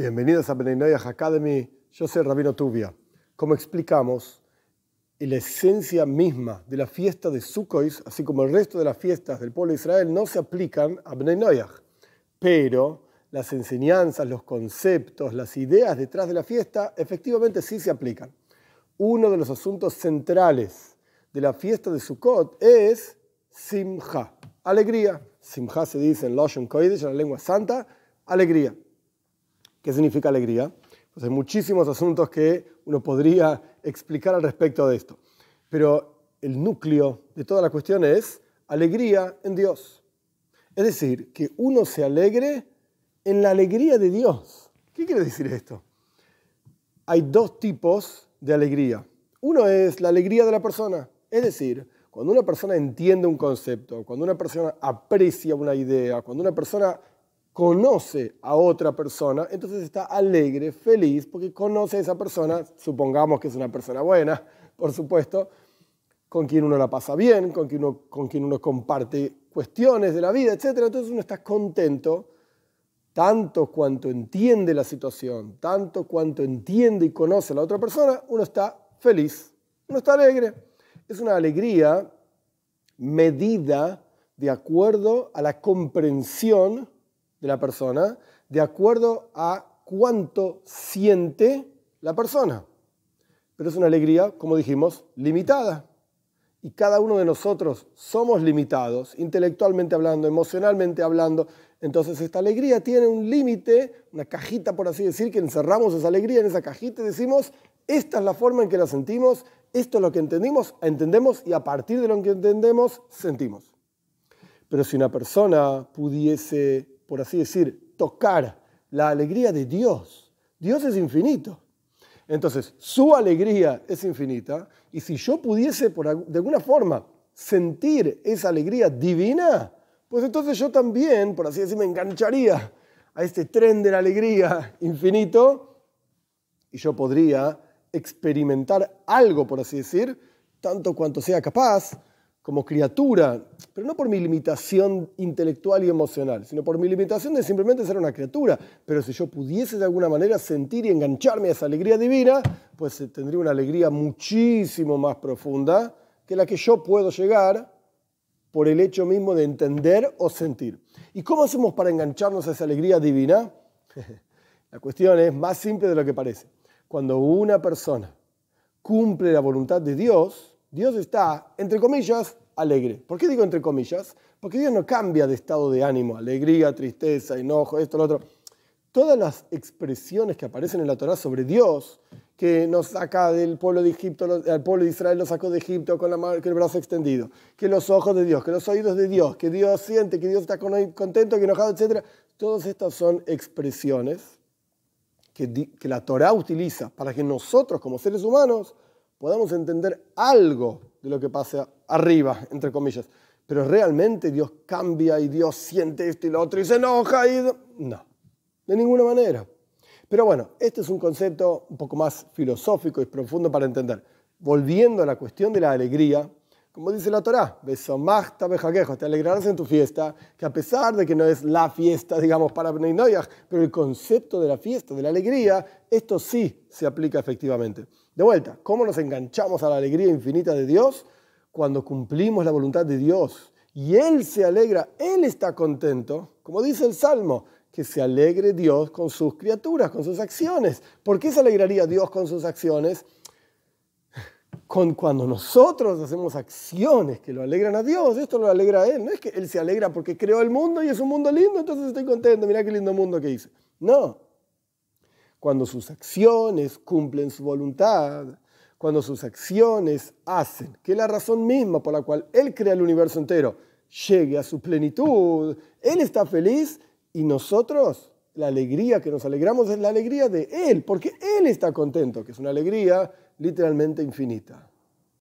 Bienvenidos a Beninoyah Academy. Yo soy Rabino Tubia. Como explicamos, la esencia misma de la fiesta de Sukkot, así como el resto de las fiestas del pueblo de Israel, no se aplican a Beninoyah. Pero las enseñanzas, los conceptos, las ideas detrás de la fiesta, efectivamente sí se aplican. Uno de los asuntos centrales de la fiesta de Sukkot es Simcha, alegría. Simcha se dice en Lashon Kodesh, en la lengua santa, alegría. ¿Qué significa alegría? Pues hay muchísimos asuntos que uno podría explicar al respecto de esto. Pero el núcleo de toda la cuestión es alegría en Dios. Es decir, que uno se alegre en la alegría de Dios. ¿Qué quiere decir esto? Hay dos tipos de alegría. Uno es la alegría de la persona. Es decir, cuando una persona entiende un concepto, cuando una persona aprecia una idea, cuando una persona conoce a otra persona, entonces está alegre, feliz, porque conoce a esa persona, supongamos que es una persona buena, por supuesto, con quien uno la pasa bien, con quien uno, con quien uno comparte cuestiones de la vida, etc. Entonces uno está contento tanto cuanto entiende la situación, tanto cuanto entiende y conoce a la otra persona, uno está feliz, uno está alegre. Es una alegría medida de acuerdo a la comprensión de la persona de acuerdo a cuánto siente la persona. Pero es una alegría, como dijimos, limitada. Y cada uno de nosotros somos limitados, intelectualmente hablando, emocionalmente hablando. Entonces esta alegría tiene un límite, una cajita, por así decir, que encerramos esa alegría en esa cajita y decimos, esta es la forma en que la sentimos, esto es lo que entendimos, entendemos y a partir de lo que entendemos, sentimos. Pero si una persona pudiese por así decir, tocar la alegría de Dios. Dios es infinito. Entonces, su alegría es infinita y si yo pudiese por, de alguna forma sentir esa alegría divina, pues entonces yo también, por así decir, me engancharía a este tren de la alegría infinito y yo podría experimentar algo, por así decir, tanto cuanto sea capaz, como criatura, pero no por mi limitación intelectual y emocional, sino por mi limitación de simplemente ser una criatura. Pero si yo pudiese de alguna manera sentir y engancharme a esa alegría divina, pues eh, tendría una alegría muchísimo más profunda que la que yo puedo llegar por el hecho mismo de entender o sentir. ¿Y cómo hacemos para engancharnos a esa alegría divina? La cuestión es más simple de lo que parece. Cuando una persona cumple la voluntad de Dios, Dios está, entre comillas, alegre. ¿Por qué digo entre comillas? Porque Dios no cambia de estado de ánimo, alegría, tristeza, enojo, esto, lo otro. Todas las expresiones que aparecen en la Torah sobre Dios, que nos saca del pueblo de Egipto, el pueblo de Israel lo sacó de Egipto con, la, el brazo extendido, que los ojos de Dios, que los oídos de Dios, que Dios siente, que Dios está contento, que enojado, etc. Todas estas son expresiones que, que la Torah utiliza para que nosotros como seres humanos podamos entender algo de lo que pasa arriba, entre comillas. Pero realmente Dios cambia y Dios siente esto y lo otro y se enoja y... No, de ninguna manera. Pero bueno, este es un concepto un poco más filosófico y profundo para entender. Volviendo a la cuestión de la alegría, como dice la Torá, te alegrarás en tu fiesta, que a pesar de que no es la fiesta, digamos, para Bnei pero el concepto de la fiesta, de la alegría, esto sí se aplica efectivamente. De vuelta, ¿cómo nos enganchamos a la alegría infinita de Dios? Cuando cumplimos la voluntad de Dios y Él se alegra, Él está contento, como dice el Salmo, que se alegre Dios con sus criaturas, con sus acciones. ¿Por qué se alegraría Dios con sus acciones? Con cuando nosotros hacemos acciones que lo alegran a Dios, esto lo alegra a Él. No es que Él se alegra porque creó el mundo y es un mundo lindo, entonces estoy contento, mira qué lindo mundo que hice. No, cuando sus acciones cumplen su voluntad, cuando sus acciones hacen que la razón misma por la cual Él crea el universo entero llegue a su plenitud, Él está feliz y nosotros, la alegría que nos alegramos es la alegría de Él, porque Él está contento, que es una alegría literalmente infinita.